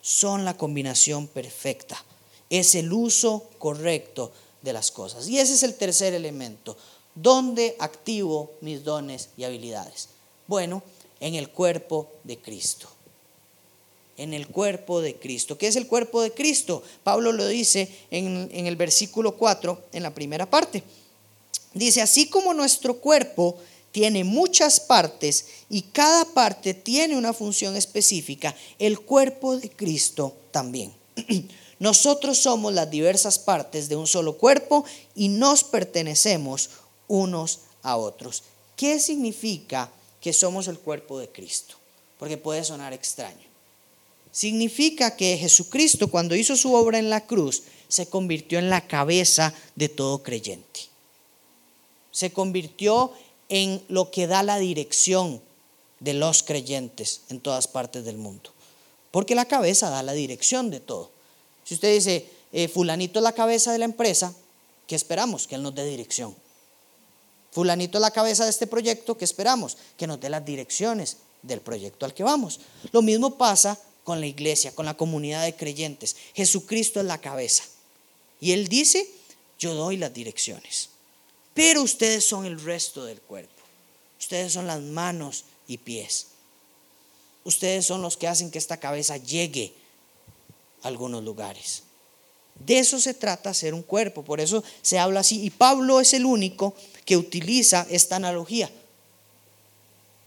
Son la combinación perfecta. Es el uso correcto de las cosas. Y ese es el tercer elemento. ¿Dónde activo mis dones y habilidades? Bueno, en el cuerpo de Cristo. En el cuerpo de Cristo. ¿Qué es el cuerpo de Cristo? Pablo lo dice en, en el versículo 4, en la primera parte. Dice, así como nuestro cuerpo tiene muchas partes y cada parte tiene una función específica, el cuerpo de Cristo también. Nosotros somos las diversas partes de un solo cuerpo y nos pertenecemos unos a otros. ¿Qué significa que somos el cuerpo de Cristo, porque puede sonar extraño. Significa que Jesucristo cuando hizo su obra en la cruz se convirtió en la cabeza de todo creyente. Se convirtió en lo que da la dirección de los creyentes en todas partes del mundo. Porque la cabeza da la dirección de todo. Si usted dice, eh, fulanito es la cabeza de la empresa, ¿qué esperamos? Que él nos dé dirección. Fulanito es la cabeza de este proyecto, ¿qué esperamos? Que nos dé las direcciones del proyecto al que vamos. Lo mismo pasa con la iglesia, con la comunidad de creyentes. Jesucristo es la cabeza. Y Él dice, yo doy las direcciones. Pero ustedes son el resto del cuerpo. Ustedes son las manos y pies. Ustedes son los que hacen que esta cabeza llegue a algunos lugares. De eso se trata ser un cuerpo, por eso se habla así. Y Pablo es el único que utiliza esta analogía.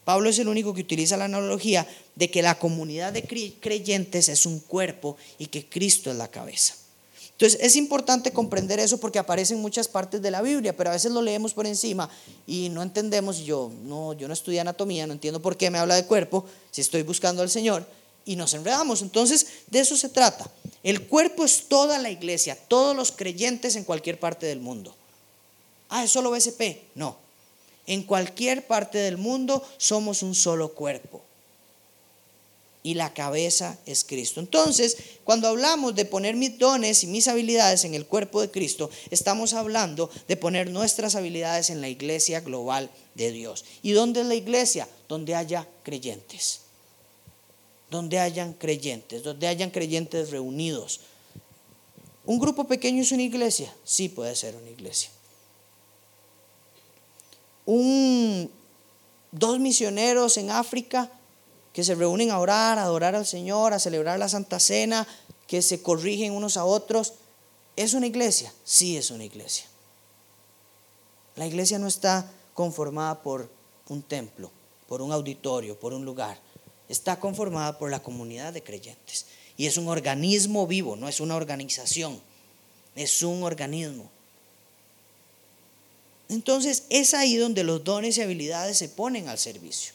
Pablo es el único que utiliza la analogía de que la comunidad de creyentes es un cuerpo y que Cristo es la cabeza. Entonces es importante comprender eso porque aparece en muchas partes de la Biblia, pero a veces lo leemos por encima y no entendemos. Yo no, yo no estudié anatomía, no entiendo por qué me habla de cuerpo si estoy buscando al Señor y nos enredamos. Entonces de eso se trata. El cuerpo es toda la iglesia, todos los creyentes en cualquier parte del mundo. Ah, es solo BSP. No. En cualquier parte del mundo somos un solo cuerpo. Y la cabeza es Cristo. Entonces, cuando hablamos de poner mis dones y mis habilidades en el cuerpo de Cristo, estamos hablando de poner nuestras habilidades en la iglesia global de Dios. ¿Y dónde es la iglesia? Donde haya creyentes donde hayan creyentes, donde hayan creyentes reunidos. ¿Un grupo pequeño es una iglesia? Sí, puede ser una iglesia. Un, dos misioneros en África que se reúnen a orar, a adorar al Señor, a celebrar la Santa Cena, que se corrigen unos a otros. ¿Es una iglesia? Sí, es una iglesia. La iglesia no está conformada por un templo, por un auditorio, por un lugar. Está conformada por la comunidad de creyentes. Y es un organismo vivo, no es una organización, es un organismo. Entonces es ahí donde los dones y habilidades se ponen al servicio.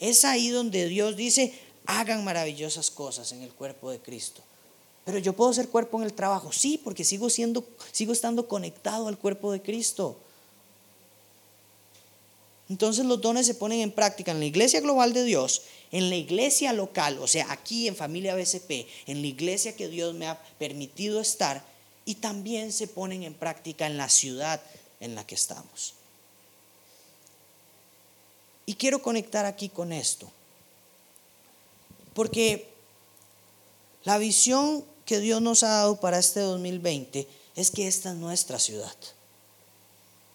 Es ahí donde Dios dice, hagan maravillosas cosas en el cuerpo de Cristo. Pero yo puedo ser cuerpo en el trabajo, sí, porque sigo siendo sigo estando conectado al cuerpo de Cristo. Entonces los dones se ponen en práctica en la iglesia global de Dios, en la iglesia local, o sea, aquí en familia BCP, en la iglesia que Dios me ha permitido estar, y también se ponen en práctica en la ciudad en la que estamos. Y quiero conectar aquí con esto, porque la visión que Dios nos ha dado para este 2020 es que esta es nuestra ciudad,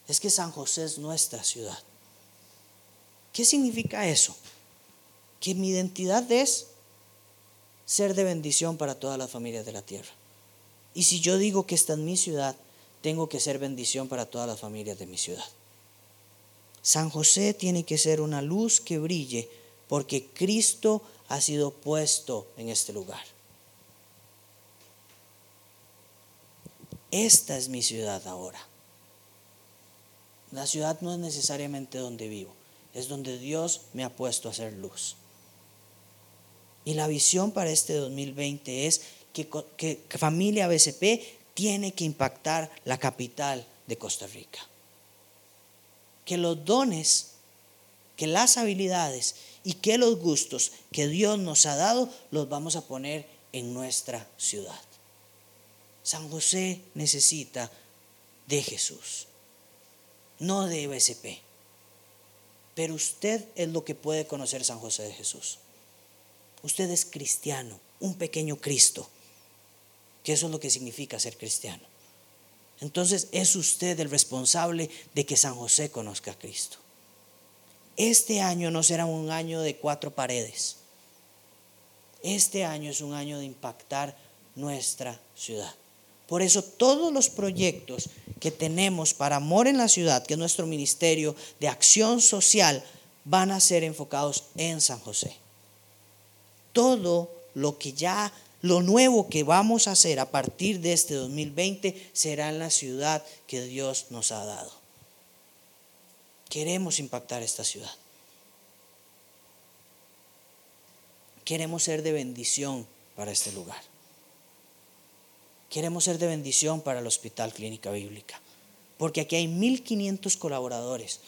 es que San José es nuestra ciudad. ¿Qué significa eso? Que mi identidad es ser de bendición para todas las familias de la tierra. Y si yo digo que esta es mi ciudad, tengo que ser bendición para todas las familias de mi ciudad. San José tiene que ser una luz que brille porque Cristo ha sido puesto en este lugar. Esta es mi ciudad ahora. La ciudad no es necesariamente donde vivo es donde Dios me ha puesto a hacer luz. Y la visión para este 2020 es que, que, familia BCP tiene que impactar la capital de Costa Rica. Que los dones, que las habilidades y que los gustos que Dios nos ha dado los vamos a poner en nuestra ciudad. San José necesita de Jesús, no de BCP. Pero usted es lo que puede conocer San José de Jesús. Usted es cristiano, un pequeño Cristo, que eso es lo que significa ser cristiano. Entonces es usted el responsable de que San José conozca a Cristo. Este año no será un año de cuatro paredes. Este año es un año de impactar nuestra ciudad. Por eso todos los proyectos que tenemos para Amor en la Ciudad, que es nuestro ministerio de acción social, van a ser enfocados en San José. Todo lo que ya, lo nuevo que vamos a hacer a partir de este 2020 será en la ciudad que Dios nos ha dado. Queremos impactar esta ciudad. Queremos ser de bendición para este lugar. Queremos ser de bendición para el Hospital Clínica Bíblica, porque aquí hay 1.500 colaboradores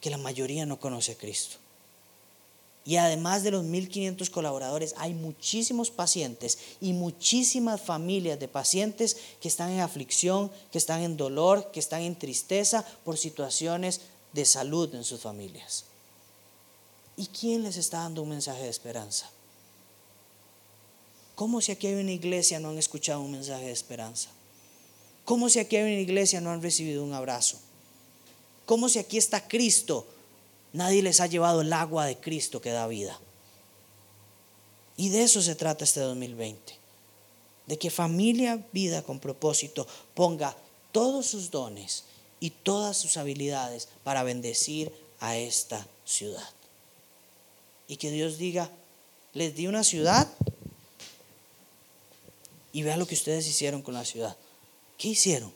que la mayoría no conoce a Cristo. Y además de los 1.500 colaboradores, hay muchísimos pacientes y muchísimas familias de pacientes que están en aflicción, que están en dolor, que están en tristeza por situaciones de salud en sus familias. ¿Y quién les está dando un mensaje de esperanza? ¿Cómo si aquí hay una iglesia no han escuchado un mensaje de esperanza? ¿Cómo si aquí hay una iglesia no han recibido un abrazo? ¿Cómo si aquí está Cristo? Nadie les ha llevado el agua de Cristo que da vida. Y de eso se trata este 2020. De que familia vida con propósito ponga todos sus dones y todas sus habilidades para bendecir a esta ciudad. Y que Dios diga, les di una ciudad y vea lo que ustedes hicieron con la ciudad. ¿Qué hicieron?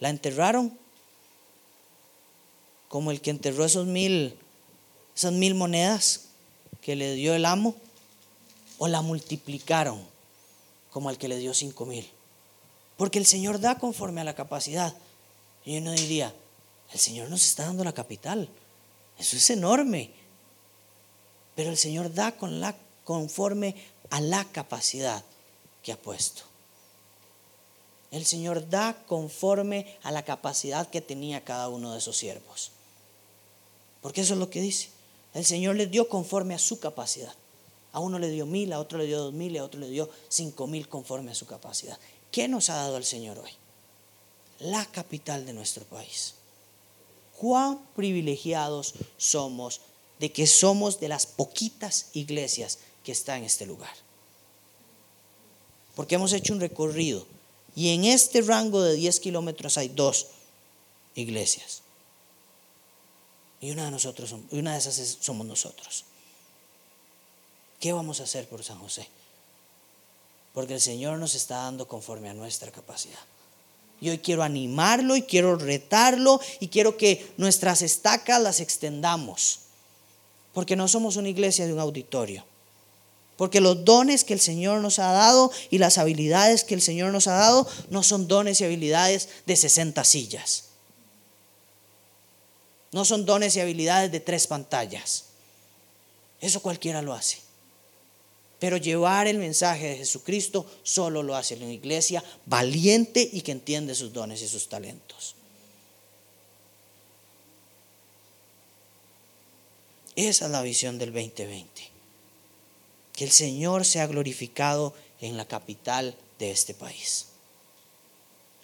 ¿La enterraron? Como el que enterró esos mil, esas mil monedas que le dio el amo. ¿O la multiplicaron como el que le dio cinco mil? Porque el Señor da conforme a la capacidad. Y uno diría, el Señor nos está dando la capital. Eso es enorme. Pero el Señor da con la, conforme a la capacidad que ha puesto. El Señor da conforme a la capacidad que tenía cada uno de esos siervos. Porque eso es lo que dice. El Señor les dio conforme a su capacidad. A uno le dio mil, a otro le dio dos mil, a otro le dio cinco mil conforme a su capacidad. ¿Qué nos ha dado el Señor hoy? La capital de nuestro país. Cuán privilegiados somos de que somos de las poquitas iglesias que está en este lugar porque hemos hecho un recorrido. Y en este rango de 10 kilómetros hay dos iglesias. Y una de, nosotros, una de esas somos nosotros. ¿Qué vamos a hacer por San José? Porque el Señor nos está dando conforme a nuestra capacidad. Y hoy quiero animarlo y quiero retarlo y quiero que nuestras estacas las extendamos. Porque no somos una iglesia de un auditorio. Porque los dones que el Señor nos ha dado y las habilidades que el Señor nos ha dado no son dones y habilidades de 60 sillas. No son dones y habilidades de tres pantallas. Eso cualquiera lo hace. Pero llevar el mensaje de Jesucristo solo lo hace una iglesia valiente y que entiende sus dones y sus talentos. Esa es la visión del 2020. Que el Señor sea glorificado en la capital de este país.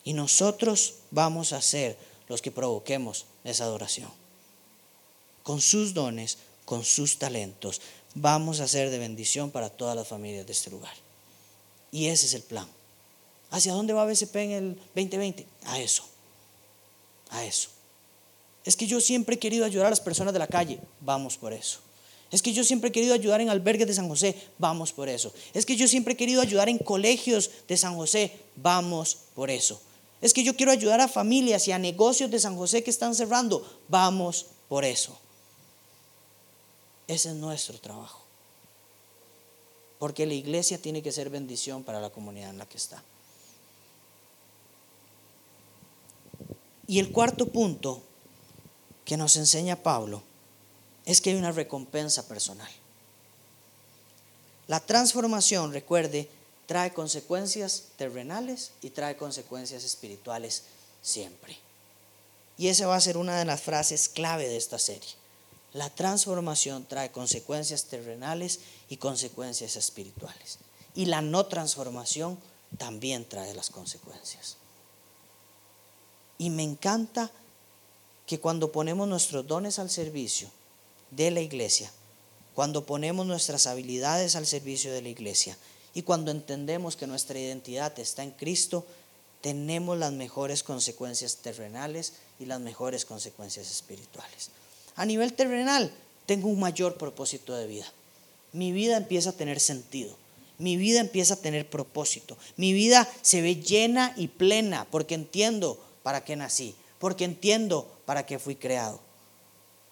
Y nosotros vamos a ser los que provoquemos esa adoración. Con sus dones, con sus talentos, vamos a ser de bendición para todas las familias de este lugar. Y ese es el plan. ¿Hacia dónde va BCP en el 2020? A eso. A eso. Es que yo siempre he querido ayudar a las personas de la calle. Vamos por eso. Es que yo siempre he querido ayudar en albergues de San José. Vamos por eso. Es que yo siempre he querido ayudar en colegios de San José. Vamos por eso. Es que yo quiero ayudar a familias y a negocios de San José que están cerrando. Vamos por eso. Ese es nuestro trabajo. Porque la iglesia tiene que ser bendición para la comunidad en la que está. Y el cuarto punto que nos enseña Pablo es que hay una recompensa personal. La transformación, recuerde, trae consecuencias terrenales y trae consecuencias espirituales siempre. Y esa va a ser una de las frases clave de esta serie. La transformación trae consecuencias terrenales y consecuencias espirituales. Y la no transformación también trae las consecuencias. Y me encanta que cuando ponemos nuestros dones al servicio de la iglesia, cuando ponemos nuestras habilidades al servicio de la iglesia y cuando entendemos que nuestra identidad está en Cristo, tenemos las mejores consecuencias terrenales y las mejores consecuencias espirituales. A nivel terrenal, tengo un mayor propósito de vida. Mi vida empieza a tener sentido. Mi vida empieza a tener propósito. Mi vida se ve llena y plena porque entiendo para qué nací, porque entiendo para qué fui creado.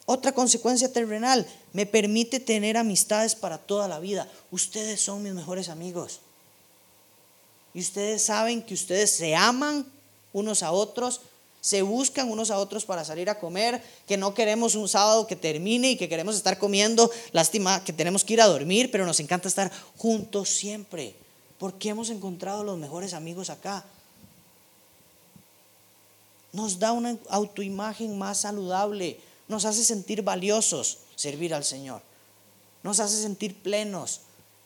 Otra consecuencia terrenal, me permite tener amistades para toda la vida. Ustedes son mis mejores amigos. Y ustedes saben que ustedes se aman unos a otros se buscan unos a otros para salir a comer, que no queremos un sábado que termine y que queremos estar comiendo, lástima que tenemos que ir a dormir, pero nos encanta estar juntos siempre, porque hemos encontrado los mejores amigos acá. Nos da una autoimagen más saludable, nos hace sentir valiosos servir al Señor, nos hace sentir plenos,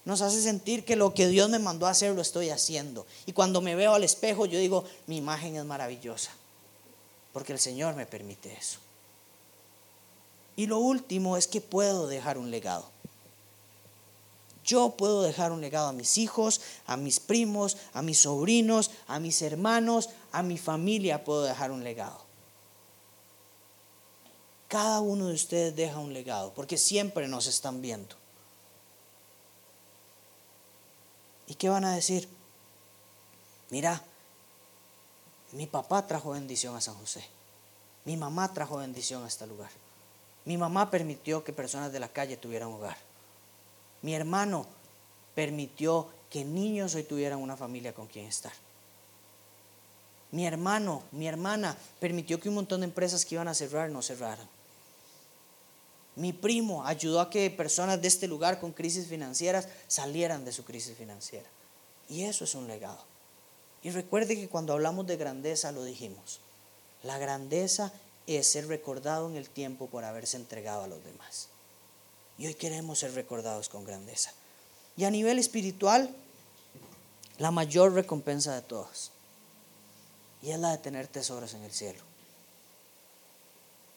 nos hace sentir que lo que Dios me mandó a hacer lo estoy haciendo. Y cuando me veo al espejo, yo digo, mi imagen es maravillosa porque el Señor me permite eso. Y lo último es que puedo dejar un legado. Yo puedo dejar un legado a mis hijos, a mis primos, a mis sobrinos, a mis hermanos, a mi familia puedo dejar un legado. Cada uno de ustedes deja un legado, porque siempre nos están viendo. ¿Y qué van a decir? Mira, mi papá trajo bendición a San José. Mi mamá trajo bendición a este lugar. Mi mamá permitió que personas de la calle tuvieran hogar. Mi hermano permitió que niños hoy tuvieran una familia con quien estar. Mi hermano, mi hermana permitió que un montón de empresas que iban a cerrar no cerraran. Mi primo ayudó a que personas de este lugar con crisis financieras salieran de su crisis financiera. Y eso es un legado. Y recuerde que cuando hablamos de grandeza lo dijimos. La grandeza es ser recordado en el tiempo por haberse entregado a los demás. Y hoy queremos ser recordados con grandeza. Y a nivel espiritual, la mayor recompensa de todas. Y es la de tener tesoros en el cielo.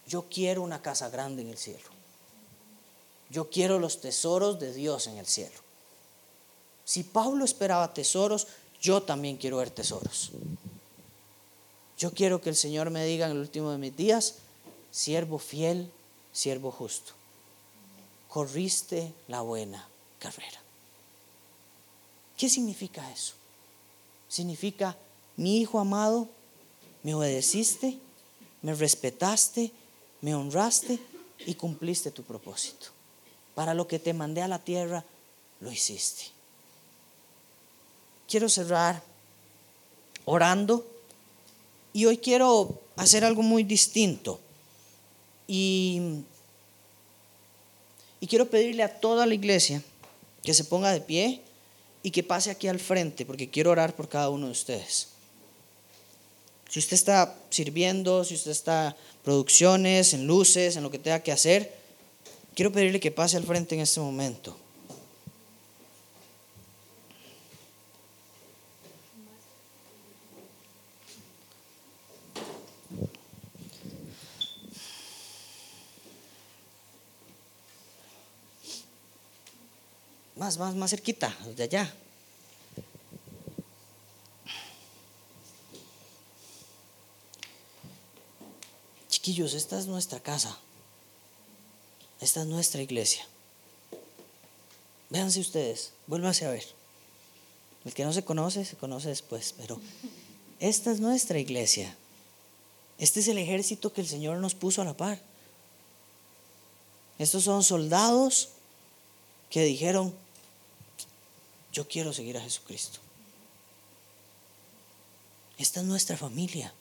Yo quiero una casa grande en el cielo. Yo quiero los tesoros de Dios en el cielo. Si Pablo esperaba tesoros, yo también quiero ver tesoros. Yo quiero que el Señor me diga en el último de mis días, siervo fiel siervo justo, corriste la buena carrera. ¿Qué significa eso? Significa, mi hijo amado, me obedeciste, me respetaste, me honraste y cumpliste tu propósito. Para lo que te mandé a la tierra, lo hiciste. Quiero cerrar orando y hoy quiero hacer algo muy distinto. Y, y quiero pedirle a toda la iglesia que se ponga de pie y que pase aquí al frente, porque quiero orar por cada uno de ustedes. Si usted está sirviendo, si usted está producciones, en luces, en lo que tenga que hacer, quiero pedirle que pase al frente en este momento. Más, más, más cerquita, de allá. Chiquillos, esta es nuestra casa. Esta es nuestra iglesia. Véanse ustedes, vuélvanse a ver. El que no se conoce, se conoce después, pero esta es nuestra iglesia. Este es el ejército que el Señor nos puso a la par. Estos son soldados que dijeron, yo quiero seguir a Jesucristo. Esta es nuestra familia.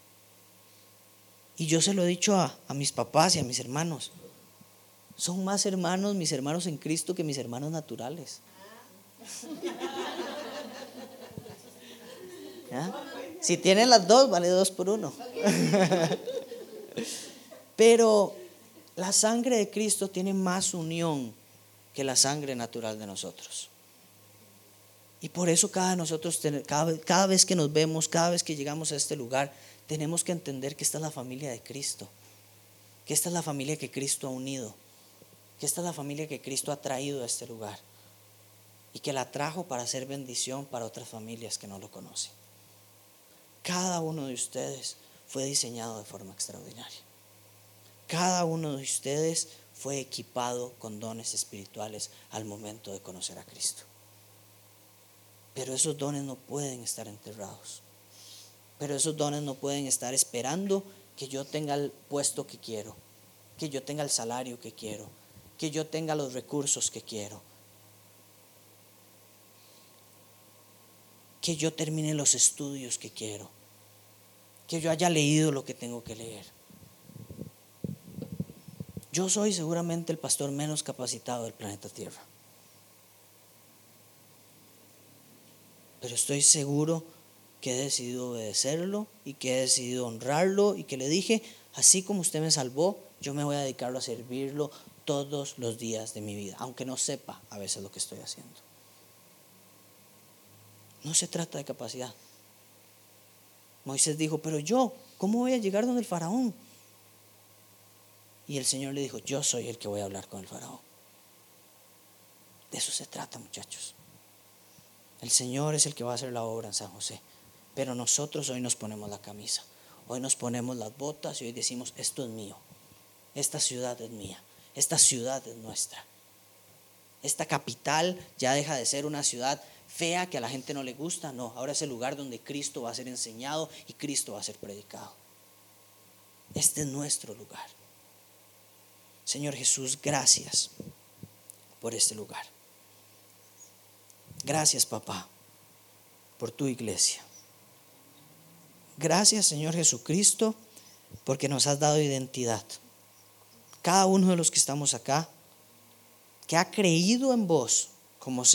Y yo se lo he dicho a, mis papás y a mis hermanos. Son más hermanos mis hermanos en Cristo que mis hermanos naturales. Si tienen las dos, vale dos por uno. Pero la sangre de Cristo tiene más unión que la sangre natural de nosotros. Y por eso cada, nosotros, cada, cada vez que nos vemos, cada vez que llegamos a este lugar, tenemos que entender que esta es la familia de Cristo, que esta es la familia que Cristo ha unido, que esta es la familia que Cristo ha traído a este lugar y que la trajo para hacer bendición para otras familias que no lo conocen. Cada uno de ustedes fue diseñado de forma extraordinaria. Cada uno de ustedes fue equipado con dones espirituales al momento de conocer a Cristo. Pero esos dones no pueden estar enterrados. Pero esos dones no pueden estar esperando que yo tenga el puesto que quiero, que yo tenga el salario que quiero, que yo tenga los recursos que quiero, que yo termine los estudios que quiero, que yo haya leído lo que tengo que leer. Yo soy seguramente el pastor menos capacitado del planeta Tierra. Pero estoy seguro que he decidido obedecerlo y que he decidido honrarlo y que le dije, así como usted me salvó, yo me voy a dedicarlo a servirlo todos los días de mi vida, aunque no sepa a veces lo que estoy haciendo. No se trata de capacidad. Moisés dijo, pero yo, ¿cómo voy a llegar donde el faraón? Y el Señor le dijo, yo soy el que voy a hablar con el faraón. De eso se trata, muchachos. El Señor es el que va a hacer la obra en San José. Pero nosotros hoy nos ponemos la camisa, hoy nos ponemos las botas y hoy decimos, esto es mío, esta ciudad es mía, esta ciudad es nuestra. Esta capital ya deja de ser una ciudad fea que a la gente no le gusta, no, ahora es el lugar donde Cristo va a ser enseñado y Cristo va a ser predicado. Este es nuestro lugar. Señor Jesús, gracias por este lugar. Gracias, papá, por tu iglesia. Gracias, Señor Jesucristo, porque nos has dado identidad. Cada uno de los que estamos acá, que ha creído en vos como